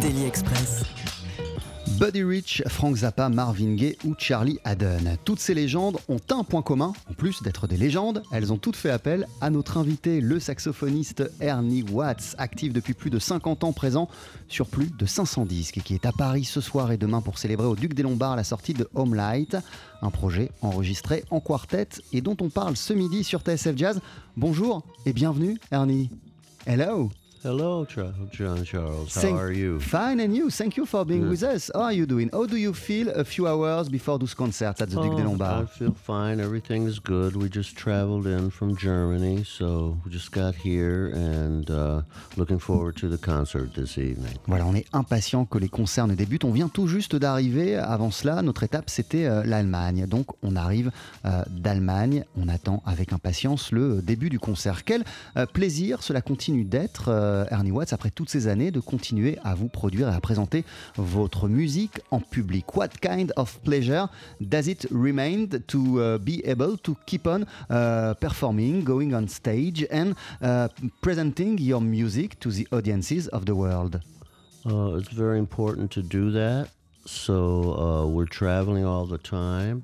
Daily Express. Buddy Rich, Frank Zappa, Marvin Gaye ou Charlie Haddon. Toutes ces légendes ont un point commun, en plus d'être des légendes, elles ont toutes fait appel à notre invité, le saxophoniste Ernie Watts, actif depuis plus de 50 ans, présent sur plus de 500 disques et qui est à Paris ce soir et demain pour célébrer au Duc des Lombards la sortie de Home Light, un projet enregistré en quartet et dont on parle ce midi sur TSF Jazz. Bonjour et bienvenue Ernie. Hello. Hello, John Charles. How Thank- are you? Fine, and you? Thank you for being with us. How are you doing? How do you feel a few hours before those concerts at the Duc des Oh, I Lombards? feel fine. Everything is good. We just traveled in from Germany, so we just got here and uh, looking forward to the concert this evening. Voilà, on est impatient que les concerts ne débutent. On vient tout juste d'arriver. Avant cela, notre étape, c'était euh, l'Allemagne. Donc, on arrive euh, d'Allemagne. On attend avec impatience le début du concert. Quel euh, plaisir cela continue d'être, euh, Ernie Watts, après toutes ces années, de continuer à vous produire et à présenter votre musique en public. What kind of pleasure does it remain to uh, be able to keep on uh, performing, going on stage and uh, presenting your music to the audiences of the world? Uh, it's very important to do that. So uh, we're traveling all the time,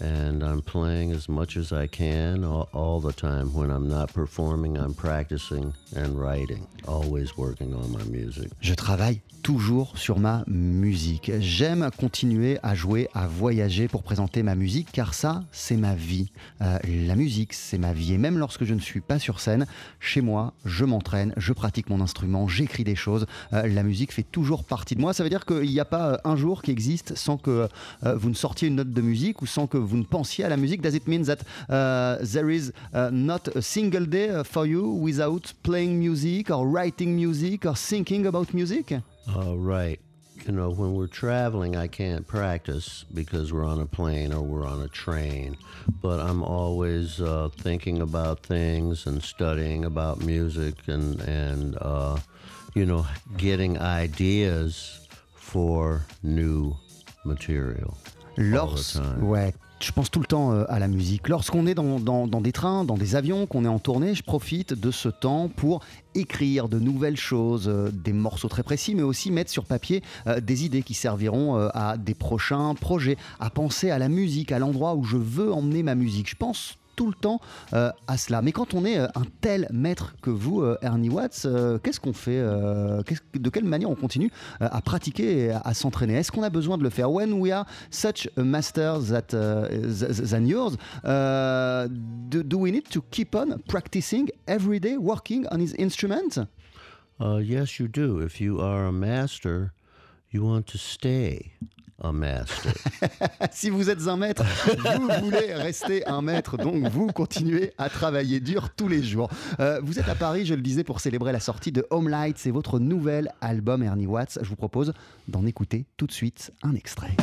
and I'm playing as much as I can all, all the time. When I'm not performing, I'm practicing and writing, always working on my music. Je travaille toujours sur ma musique. J'aime continuer à jouer, à voyager pour présenter ma musique, car ça, c'est ma vie. Euh, la musique, c'est ma vie. Et même lorsque je ne suis pas sur scène, chez moi, je m'entraîne, je pratique mon instrument, j'écris des choses. Euh, la musique fait toujours partie de moi. Ça veut dire qu'il n'y a pas euh, un jour qui existe sans que vous ne sortiez une note de musique ou sans que vous ne pensiez à la musique. Does it mean that uh, there is uh, not a single day for you without playing music or writing music or thinking about music? Uh, right. You know, when we're traveling, I can't practice because we're on a plane or we're on a train. But I'm always uh, thinking about things and studying about music and and uh, you know getting ideas for new material. Lors, ouais, je pense tout le temps euh, à la musique. Lorsqu'on est dans, des trains, dans des avions, qu'on est en tournée, je profite de ce temps pour écrire de nouvelles choses, euh, des morceaux très précis, mais aussi mettre sur papier euh, des idées qui serviront à des prochains projets, à penser à la musique, à l'endroit où je veux emmener ma musique. Je pense tout le temps euh, à cela. Mais quand on est euh, un tel maître que vous, euh, Ernie Watts, qu'est-ce qu'on fait De quelle manière on continue à pratiquer à, s'entraîner? Est-ce qu'on a besoin de le faire? When we are such a master that, th- than yours, do, do we need to keep on practicing every day, working on his instrument? Uh, yes, you do. If you are a master, you want to stay a master. Si vous êtes un maître, vous voulez rester un maître, donc vous continuez à travailler dur tous les jours. Euh, vous êtes à Paris, je le disais, pour célébrer la sortie de Home Light, c'est votre nouvel album Ernie Watts. Je vous propose d'en écouter tout de suite un extrait.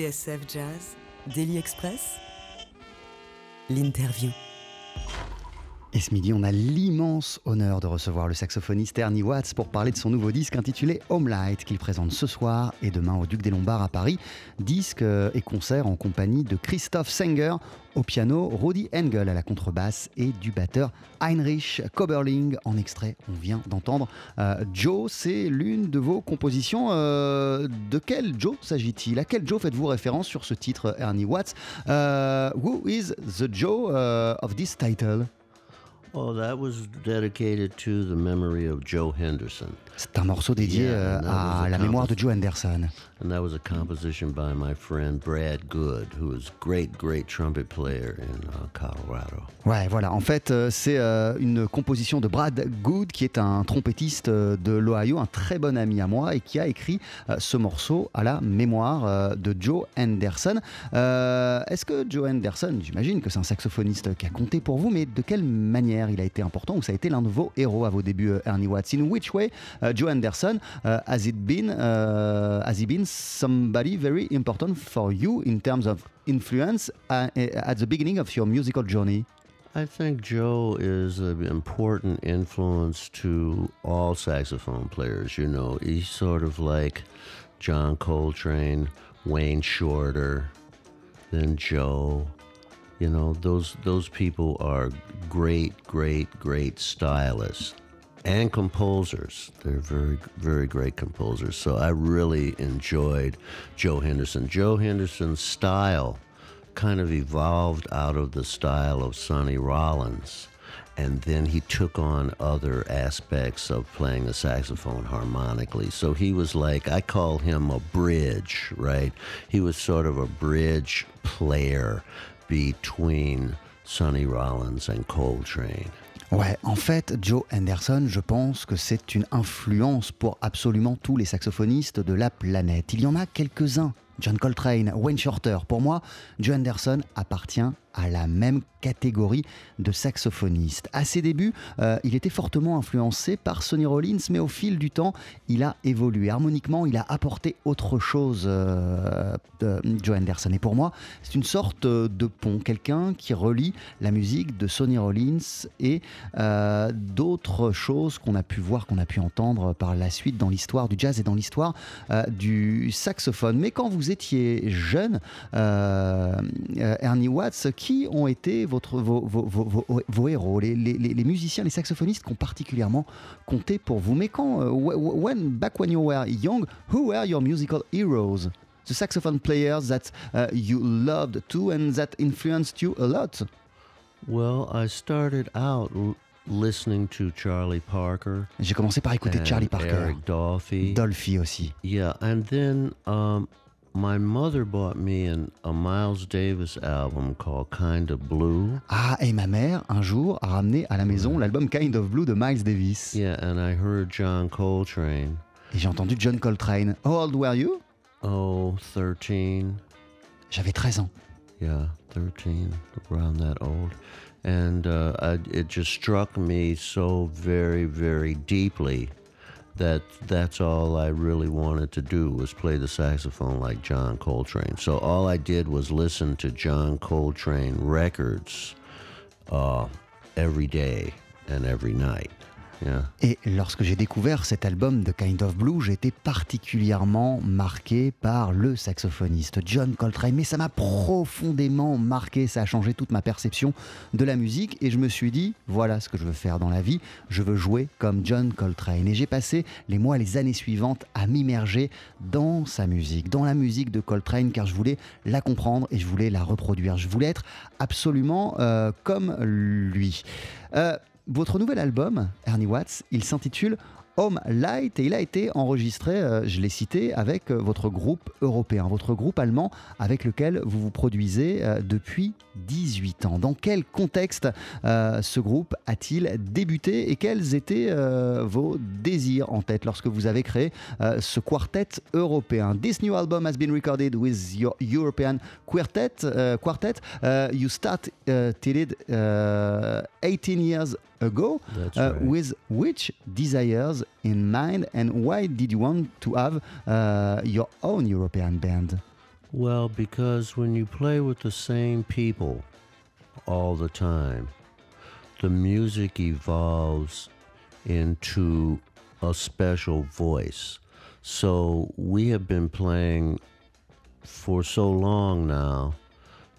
TSF Jazz, Daily Express, l'interview. Et ce midi, on a l'immense honneur de recevoir le saxophoniste Ernie Watts pour parler de son nouveau disque intitulé Home Light qu'il présente ce soir et demain au Duc des Lombards à Paris. Disque et concert en compagnie de Christophe Senger au piano, Rudi Engel à la contrebasse et du batteur Heinrich Koberling. En extrait, on vient d'entendre euh, Joe. C'est l'une de vos compositions. Euh, de quel Joe s'agit-il? À quel Joe faites-vous référence sur ce titre, Ernie Watts? Euh, Who is the Joe of this title? Oh, that was dedicated to the memory of Joe Henderson. C'est un morceau dédié Yeah, euh, à la mémoire de Joe Henderson. And that was a composition by my friend Brad Good, who is great, great trumpet player in uh, Colorado. Ouais, voilà. En fait, euh, c'est euh, une composition de Brad Good, qui est un trompettiste euh, de l'Ohio, un très bon ami à moi, et qui a écrit euh, ce morceau à la mémoire euh, de Joe Henderson. Euh, Est-ce que Joe Henderson, j'imagine que c'est un saxophoniste qui a compté pour vous, mais de quelle manière il a été important ou ça a été l'un de vos héros à vos débuts, Ernie Watts? In which way uh, Joe Henderson uh, has it been has he been somebody very important for you in terms of influence uh, at the beginning of your musical journey? I think Joe is an important influence to all saxophone players. You know, he's sort of like John Coltrane, Wayne Shorter, then Joe. You know, those those people are great, great, great stylists and composers. They're very, very great composers. So I really enjoyed Joe Henderson. Joe Henderson's style kind of evolved out of the style of Sonny Rollins. And then he took on other aspects of playing the saxophone harmonically. So he was like, I call him a bridge, right? He was sort of a bridge player between Sonny Rollins and Coltrane. Ouais, en fait, Joe Henderson, je pense que c'est une influence pour absolument tous les saxophonistes de la planète. Il y en a quelques-uns. John Coltrane, Wayne Shorter. Pour moi, Joe Henderson appartient à la même catégorie de saxophonistes. À ses débuts, euh, il était fortement influencé par Sonny Rollins, mais au fil du temps, il a évolué. Harmoniquement, il a apporté autre chose, euh, Joe Henderson. Et pour moi, c'est une sorte euh, de pont, quelqu'un qui relie la musique de Sonny Rollins et d'autres choses qu'on a pu voir, qu'on a pu entendre par la suite dans l'histoire du jazz et dans l'histoire du saxophone. Mais quand vous étiez jeune, Ernie Watts, qui ont été votre, vos, vos- vos- vos- héros, les, les- les- musiciens, les saxophonistes qui ont particulièrement compté pour vous Mais quand, wh- when, back when you were young, who were your musical heroes? The saxophone players that uh, you loved too and that influenced you a lot? Well, I started out listening to Charlie Parker. J'ai commencé par écouter Charlie Parker, Eric Dolphy. Dolphy aussi. Yeah, and then um, my mother bought me an, a Miles Davis album called Kind of Blue. Ah, et ma mère, un jour, a ramené à la maison l'album Kind of Blue de Miles Davis. Yeah, and I heard John Coltrane. Et j'ai entendu John Coltrane. How old were you? Oh, 13. J'avais 13 ans. Yeah, 13, around that old. And uh, I, it just struck me so very, very deeply that that's all I really wanted to do was play the saxophone like John Coltrane. So all I did was listen to John Coltrane records uh, every day and every night. Et lorsque j'ai découvert cet album de Kind of Blue, j'ai été particulièrement marqué par le saxophoniste John Coltrane. Mais ça m'a profondément marqué, ça a changé toute ma perception de la musique. Et je me suis dit, voilà ce que je veux faire dans la vie, je veux jouer comme John Coltrane. Et j'ai passé les mois, les années suivantes à m'immerger dans sa musique, dans la musique de Coltrane, car je voulais la comprendre et je voulais la reproduire. Je voulais être absolument euh, comme lui. Euh, votre nouvel album, Ernie Watts, il s'intitule Home Light et il a été enregistré, euh, je l'ai cité, avec euh, votre groupe européen, votre groupe allemand avec lequel vous vous produisez euh, depuis 18 ans. Dans quel contexte ce groupe a-t-il débuté et quels étaient vos désirs en tête lorsque vous avez créé ce quartet européen? This new album has been recorded with your European quartet. quartet. You started uh, 18 years ago. Uh, right. With which desires in mind, and why did you want to have uh, your own European band? Well, because when you play with the same people all the time, the music evolves into a special voice. So we have been playing for so long now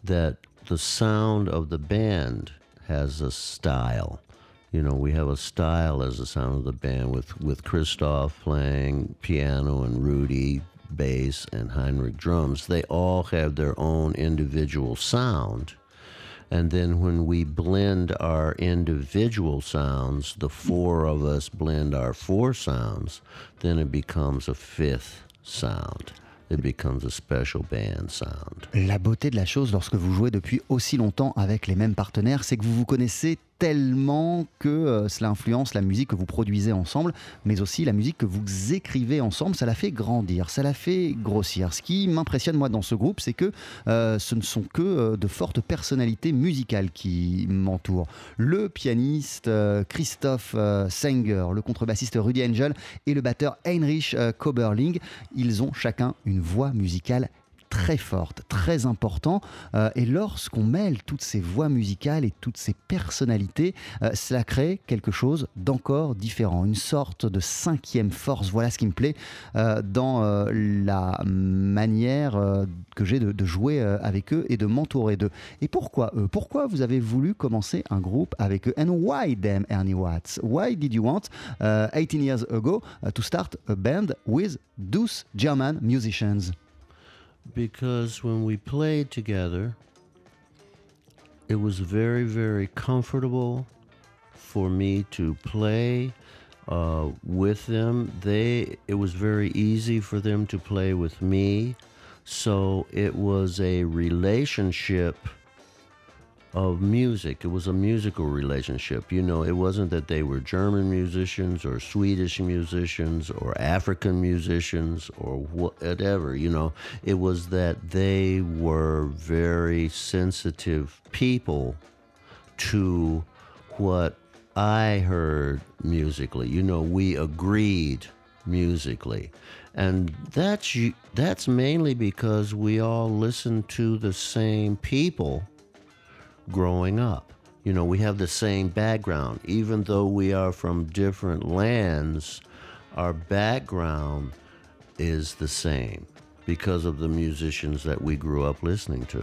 that the sound of the band has a style. You know, we have a style as the sound of the band with, with Christoph playing piano and Rudy bass and Heinrich drums. They all have their own individual sound. And then when we blend our individual sounds, the four of us blend our four sounds, then it becomes a fifth sound. It becomes a special band sound. La beauté de la chose lorsque vous jouez depuis aussi longtemps avec les mêmes partenaires, c'est que vous vous connaissez tellement que euh, cela influence la musique que vous produisez ensemble, mais aussi la musique que vous écrivez ensemble. Ça la fait grandir, ça la fait grossir. Ce qui m'impressionne moi dans ce groupe, c'est que euh, ce ne sont que euh, de fortes personnalités musicales qui m'entourent. Le pianiste Christophe Sanger, le contrebassiste Rudy Angel et le batteur Heinrich Koberling, ils ont chacun une voix musicale très forte, très important. Euh, et lorsqu'on mêle toutes ces voix musicales et toutes ces personnalités, euh, cela crée quelque chose d'encore différent, une sorte de cinquième force. Voilà ce qui me plaît euh, dans la manière que j'ai de, jouer avec eux et de m'entourer d'eux. Et pourquoi eux Pourquoi vous avez voulu commencer un groupe avec eux? And why them, Ernie Watts? Why did you want, 18 years ago, to start a band with those German musicians? Because when we played together, it was very, very comfortable for me to play uh, with them. They it was very easy for them to play with me, so it was a relationship of music. It was a musical relationship. You know, it wasn't that they were German musicians or Swedish musicians or African musicians or whatever. You know, it was that they were very sensitive people to what I heard musically. You know, we agreed musically. And that's that's mainly because we all listen to the same people growing up. You know, we have the same background. Even though we are from different lands, our background is the same. Because of the musicians that we grew up listening to.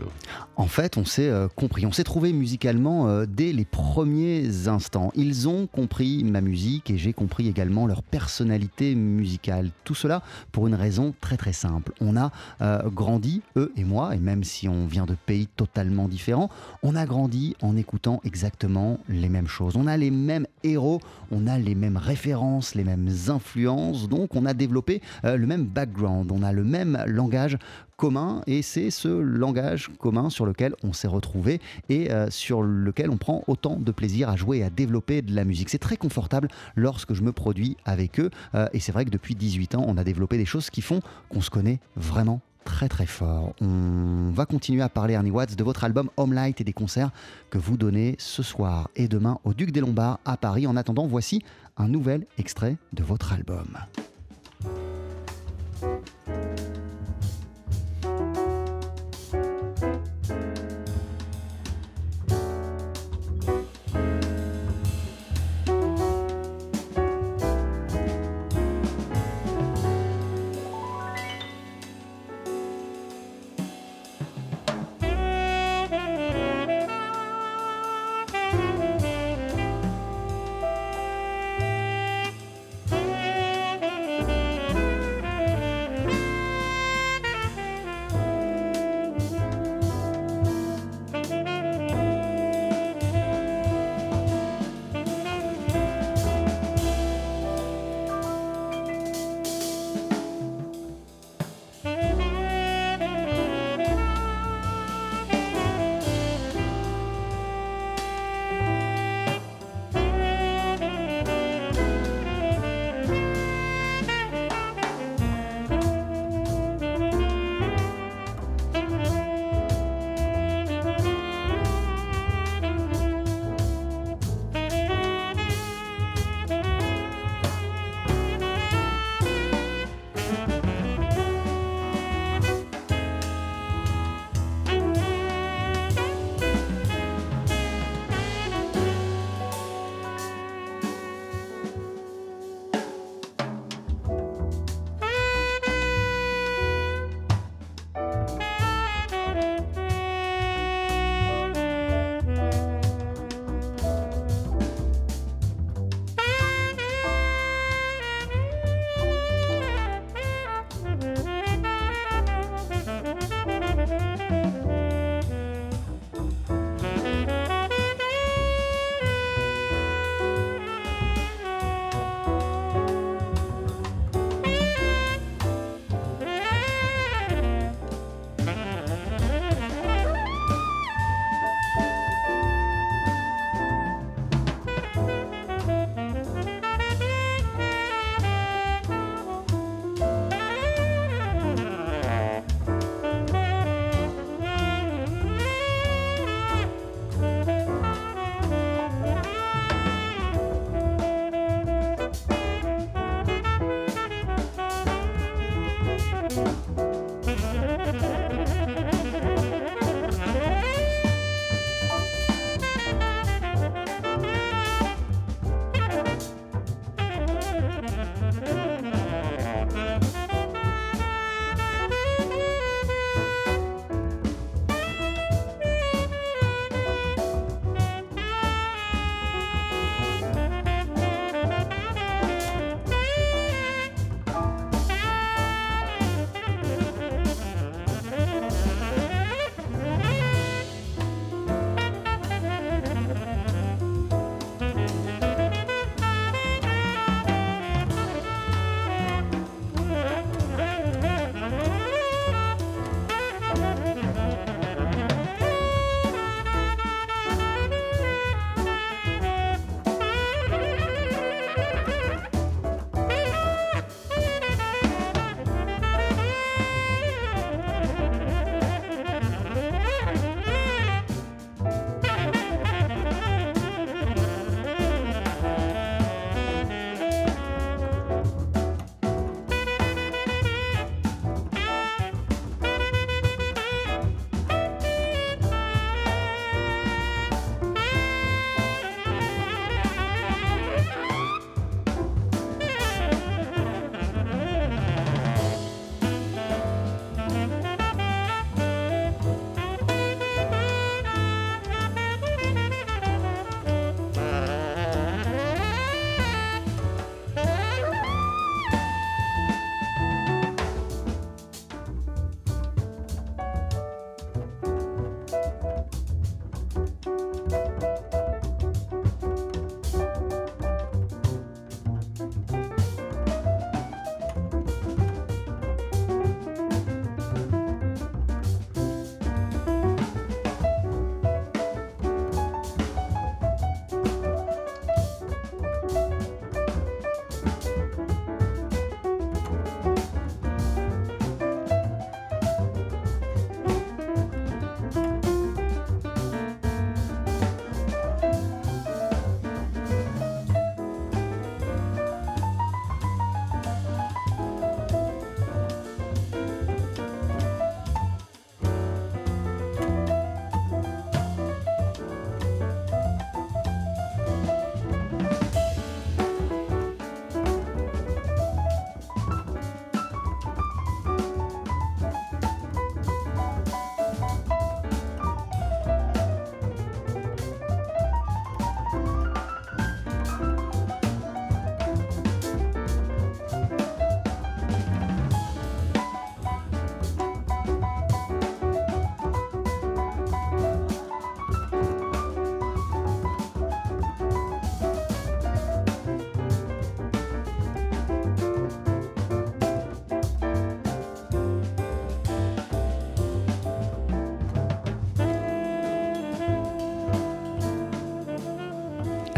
En fait, on s'est euh, compris, on s'est trouvé musicalement euh, dès les premiers instants. Ils ont compris ma musique et j'ai compris également leur personnalité musicale. Tout cela pour une raison très très simple. On a euh, grandi, eux et moi, et même si on vient de pays totalement différents, on a grandi en écoutant exactement les mêmes choses. On a les mêmes héros, on a les mêmes références, les mêmes influences, donc on a développé le même background, on a le même langage commun et c'est ce langage commun sur lequel on s'est retrouvé et euh, sur lequel on prend autant de plaisir à jouer et à développer de la musique. C'est très confortable lorsque je me produis avec eux euh, et c'est vrai que depuis 18 ans on a développé des choses qui font qu'on se connaît vraiment très très fort. On va continuer à parler, Ernie Watts, de votre album Home Light et des concerts que vous donnez ce soir et demain au Duc des Lombards à Paris. En attendant, voici un nouvel extrait de votre album.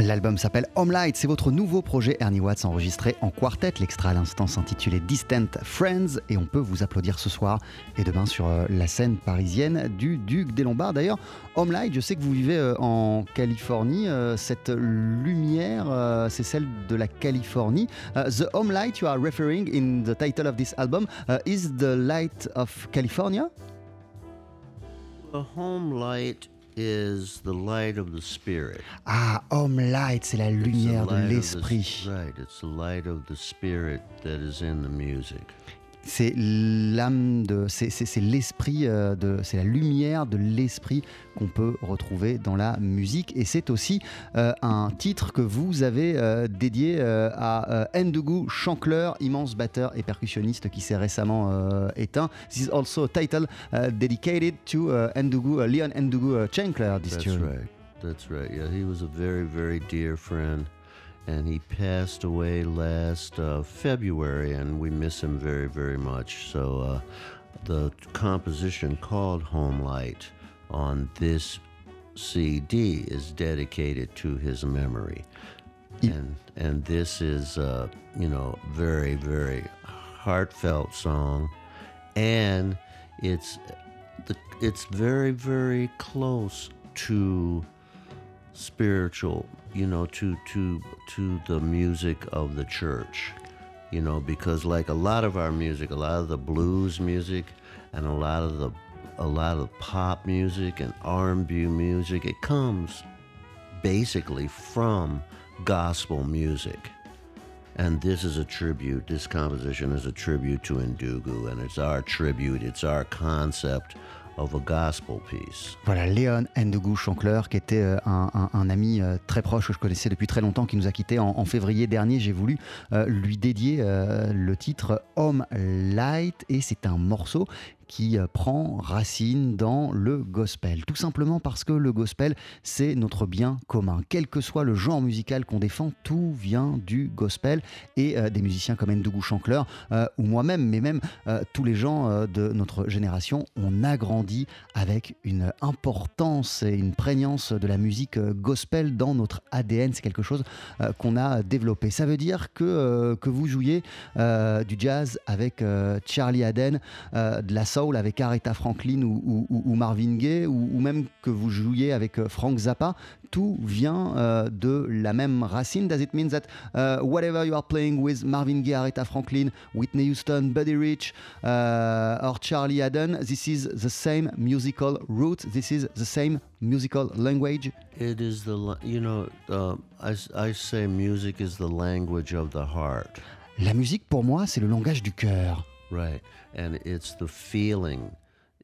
L'album s'appelle Home Light, c'est votre nouveau projet Ernie Watts enregistré en quartet. L'extrait à l'instant s'intitulait Distant Friends et on peut vous applaudir ce soir et demain sur euh, la scène parisienne du Duc des Lombards. D'ailleurs, Home Light, je sais que vous vivez euh, en Californie. euh, Cette lumière, c'est celle de la Californie. The Home Light you are referring in the title of this album uh, is the light of California? The home light is the light of the spirit. Ah, Home Light, c'est la lumière de l'esprit. right, it's the light of the spirit that is in the music. C'est l'âme de, c'est, l'esprit euh, de, c'est la lumière de l'esprit qu'on peut retrouver dans la musique. Et c'est aussi euh, un titre que vous avez euh, dédié à Ndougou Chancleur, immense batteur et percussionniste qui s'est récemment éteint. This is also a title uh, dedicated to uh, Ndougou, uh, Leon Ndougou Chancleur. This That's right. That's right. Yeah, he was a very, very dear friend, and he passed away last uh, February, and we miss him very, very much. So, uh, the composition called Home Light on this CD is dedicated to his memory. And and this is uh, you know very very heartfelt song, and it's the it's very very close to spiritual you know to to to the music of the church you know because like a lot of our music a lot of the blues music and a lot of the a lot of pop music and R&B music it comes basically from gospel music. And this is a tribute this composition is a tribute to Ndugu and it's our tribute it's our concept Voilà, Léon Ndougou Chancleur, qui était euh, un, ami euh, très proche que je connaissais depuis très longtemps, qui nous a quittés en, février dernier. J'ai voulu euh, lui dédier le titre Home Light, et c'est un morceau qui euh, prend racine dans le gospel. Tout simplement parce que le gospel, c'est notre bien commun. Quel que soit le genre musical qu'on défend, tout vient du gospel. Et euh, des musiciens comme Ndougou Chancleur, euh, ou moi-même, mais même tous les gens de notre génération, on a grandi avec une importance et une prégnance de la musique gospel dans notre ADN. C'est quelque chose qu'on a développé. Ça veut dire que, que vous jouiez du jazz avec Charlie Haden, euh, de la soul avec Aretha Franklin ou, ou- ou- ou Marvin Gaye, ou, ou même que vous jouiez avec euh, Frank Zappa. Tout vient euh, de la même racine. Does it mean that uh, whatever you are playing with Marvin Gaye, Aretha Franklin, Whitney Houston, Buddy Rich, uh, or Charlie Haden, this is the same musical root, this is the same musical language? It is the you know uh, I I say music is the language of the heart, La musique, pour moi, c'est le langage du cœur. Right? And it's the feeling,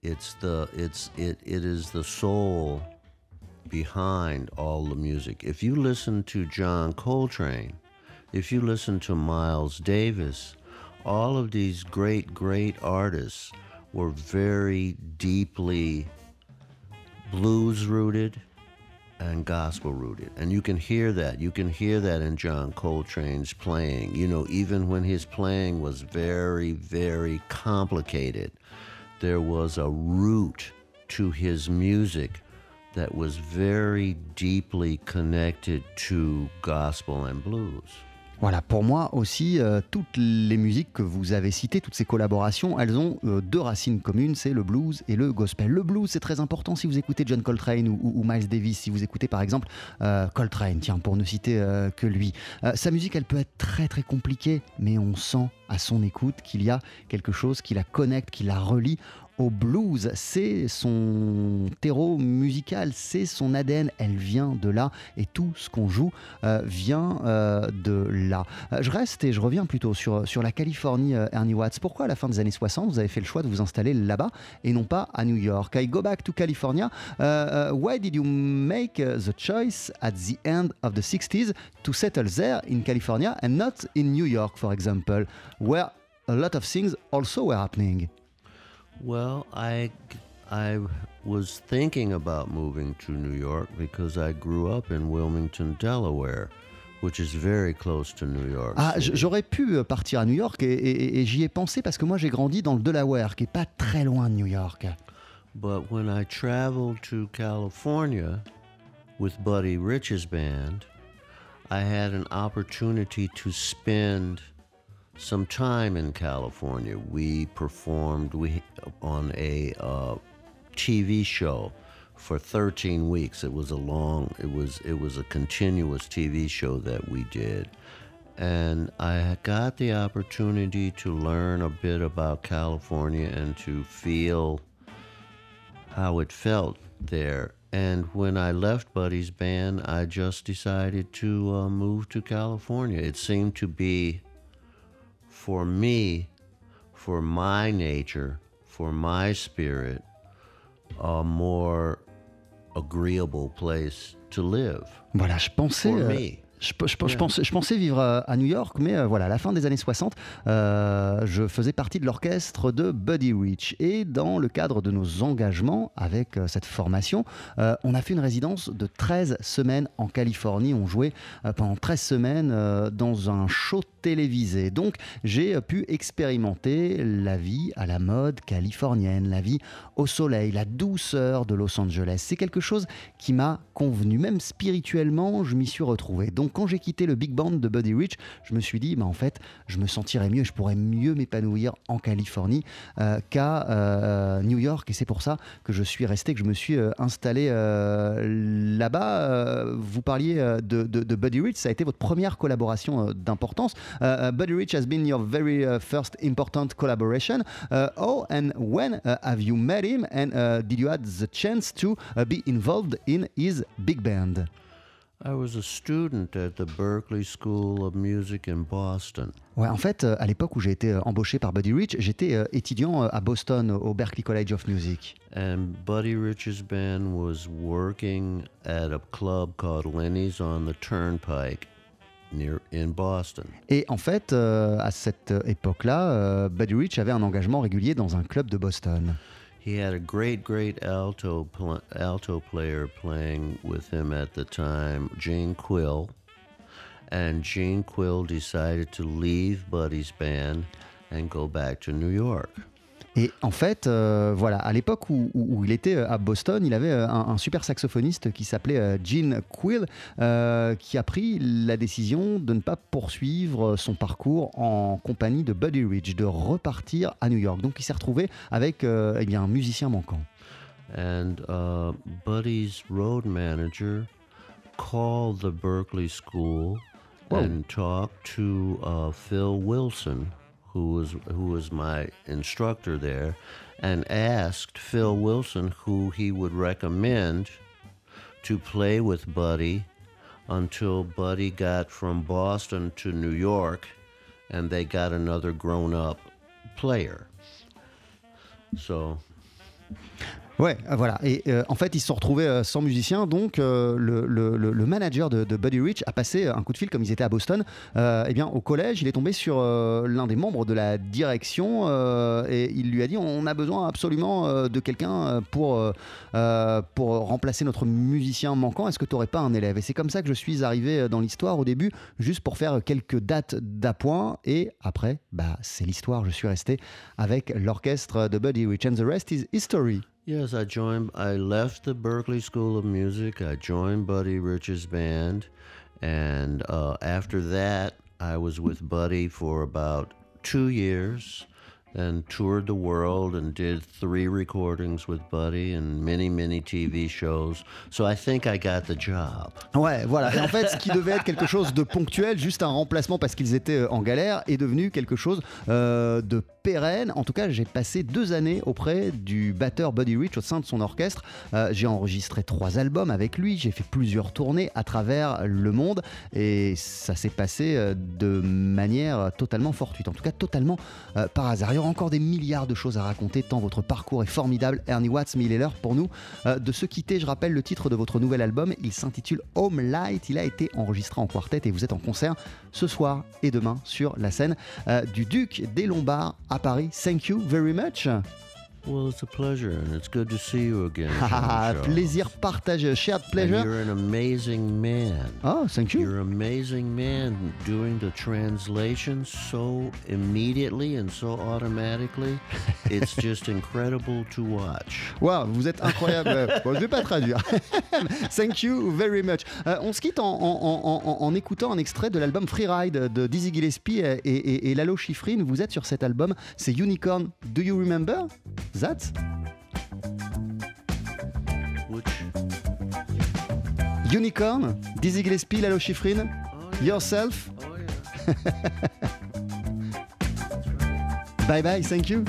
it's the it's it it is the soul behind all the music. If you listen to John Coltrane, if you listen to Miles Davis, all of these great great artists were very deeply blues rooted and gospel rooted. And you can hear that. You can hear that in John Coltrane's playing. You know, even when his playing was very, very complicated, there was a root to his music that was very deeply connected to gospel and blues. Voilà, pour moi aussi, euh, toutes les musiques que vous avez citées, toutes ces collaborations, elles ont euh, deux racines communes, c'est le blues et le gospel. Le blues, c'est très important si vous écoutez John Coltrane ou, Miles Davis, si vous écoutez par exemple euh, Coltrane, tiens, pour ne citer que lui. Sa musique, elle peut être très très compliquée, mais on sent à son écoute qu'il y a quelque chose qui la connecte, qui la relie au blues. C'est son terreau musical, c'est son ADN, elle vient de là et tout ce qu'on joue euh, vient euh, de là. Euh, je reste et je reviens plutôt sur, sur la Californie, euh, Ernie Watts. Pourquoi à la fin des années 60, vous avez fait le choix de vous installer là-bas et non pas à New York? I go back to California. Uh, why did you make uh, the choice at the end of the 60s to settle there in California and not in New York, for example, where a lot of things also were happening? Well, I I was thinking about moving to New York because I grew up in Wilmington, Delaware, which is very close to New York. Ah, j'aurais pu euh, partir à New York et, et- et j'y ai pensé parce que moi j'ai grandi dans le Delaware, qui est pas très loin de New York. But when I traveled to California with Buddy Rich's band, I had an opportunity to spend some time in California. We performed we on a uh, TV show for 13 weeks. It was a long. It was it was a continuous TV show that we did, and I got the opportunity to learn a bit about California and to feel how it felt there. And when I left Buddy's band, I just decided to uh, move to California. It seemed to be, for me, for my nature, for my spirit, a more agreeable place to live. Voilà, je pensais. For me. Je, je- je pensais, je pensais vivre à New York, mais euh, voilà, à la fin des années 60, euh, je faisais partie de l'orchestre de Buddy Rich. Et dans le cadre de nos engagements avec euh, cette formation, euh, on a fait une résidence de 13 semaines en Californie. On jouait pendant 13 semaines euh, dans un show Donc j'ai euh, pu expérimenter la vie à la mode californienne, la vie au soleil, la douceur de Los Angeles. C'est quelque chose qui m'a convenu, même spirituellement, je m'y suis retrouvé. Donc quand j'ai quitté le big band de Buddy Rich, je me suis dit, bah, en fait, je me sentirais mieux, je pourrais mieux m'épanouir en Californie euh, qu'à euh, New York. Et c'est pour ça que je suis resté, que je me suis installé là-bas. Vous parliez de, de- Buddy Rich, ça a été votre première collaboration d'importance. Uh, uh, Buddy Rich has been your very uh, first important collaboration. Uh, oh, and when uh, have you met him? And uh, did you have the chance to be involved in his big band? I was a student at the Berklee School of Music in Boston. Ouais, en fait, euh, à l'époque où j'ai été euh, embauché par Buddy Rich, j'étais euh, étudiant à Boston au Berklee College of Music. And Buddy Rich's band was working at a club called Lenny's on the Turnpike near in Boston. Et en fait, euh, à cette époque-là, euh, Buddy Rich avait un engagement régulier dans un club de Boston. He had a great, great alto pl- alto player playing with him at the time, Gene Quill. And Gene Quill decided to leave Buddy's band and go back to New York. Et en fait, euh, voilà, à l'époque où, où- où il était euh, à Boston, il avait euh, un, un super saxophoniste qui s'appelait Gene Quill, euh, qui a pris la décision de ne pas poursuivre son parcours en compagnie de Buddy Rich, de repartir à New York. Donc il s'est retrouvé avec euh, eh bien, un musicien manquant. And uh, Buddy's road manager called the Berkeley School and talked to uh, Phil Wilson, who was who was my instructor there, and asked Phil Wilson who he would recommend to play with Buddy until Buddy got from Boston to New York, and they got another grown-up player. So Ouais, euh, voilà. Et euh, en fait, ils se sont retrouvés euh, sans musicien. Donc, le, manager de, de Buddy Rich a passé un coup de fil, comme ils étaient à Boston. Eh bien, au collège, il est tombé sur l'un des membres de la direction et il lui a dit on a besoin absolument de quelqu'un pour, pour remplacer notre musicien manquant. Est-ce que tu n'aurais pas un élève? Et c'est comme ça que je suis arrivé dans l'histoire au début, juste pour faire quelques dates d'appoint. Et après, bah, c'est l'histoire. Je suis resté avec l'orchestre de Buddy Rich. And the rest is history. Yes, I joined. I left the Berkeley School of Music. I joined Buddy Rich's band, and uh, after that, I was with Buddy for about two years. Then toured the world and did three recordings with Buddy and many, many TV shows. So I think I got the job. Ouais, voilà. Et en fait, ce qui devait être quelque chose de ponctuel, juste un remplacement parce qu'ils étaient euh, en galère, est devenu quelque chose euh, de pérenne. En tout cas, j'ai passé deux années auprès du batteur Buddy Rich au sein de son orchestre. Euh, j'ai enregistré trois albums avec lui. J'ai fait plusieurs tournées à travers le monde et ça s'est passé euh, de manière totalement fortuite. En tout cas, totalement euh, par hasard. Encore des milliards de choses à raconter tant votre parcours est formidable, Ernie Watts, mais il est l'heure pour nous euh, de se quitter. Je rappelle le titre de votre nouvel album. Il s'intitule Home Light. Il a été enregistré en quartet et vous êtes en concert ce soir et demain sur la scène euh, du Duc des Lombards à Paris. Thank you very much. Well, it's a pleasure, and it's good to see you again. Ah, Jean-Charles. plaisir partagé, shared And pleasure. you're an amazing man. Oh, thank you. You're an amazing man doing the translation so immediately and so automatically. It's just incredible to watch. Wow, vous êtes incroyable. bon, je vais pas traduire. Thank you very much. Euh, on se quitte en, en- en- en- en écoutant un extrait de l'album Freeride de Dizzy Gillespie et, et- et Lalo Schifrin. Vous êtes sur cet album, c'est Unicorn. Do you remember? That Unicorn, Dizzy Gillespie, Lalo Schifrin, Yourself. oh yeah. Bye bye, thank you.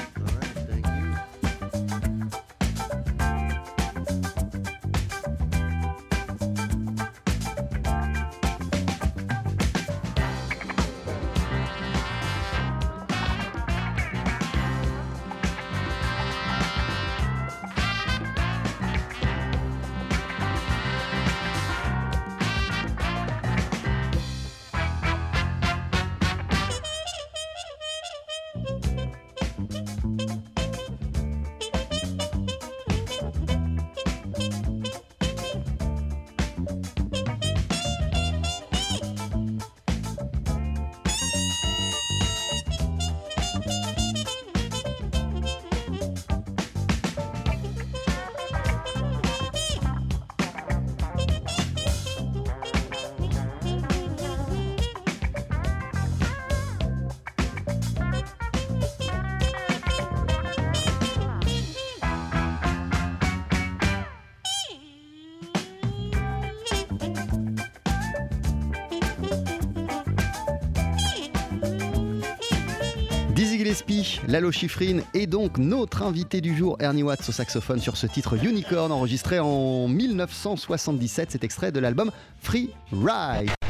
Lalo Schifrin et donc notre invité du jour, Ernie Watts au saxophone sur ce titre Unicorn enregistré en 1977. Cet extrait de l'album Free Ride.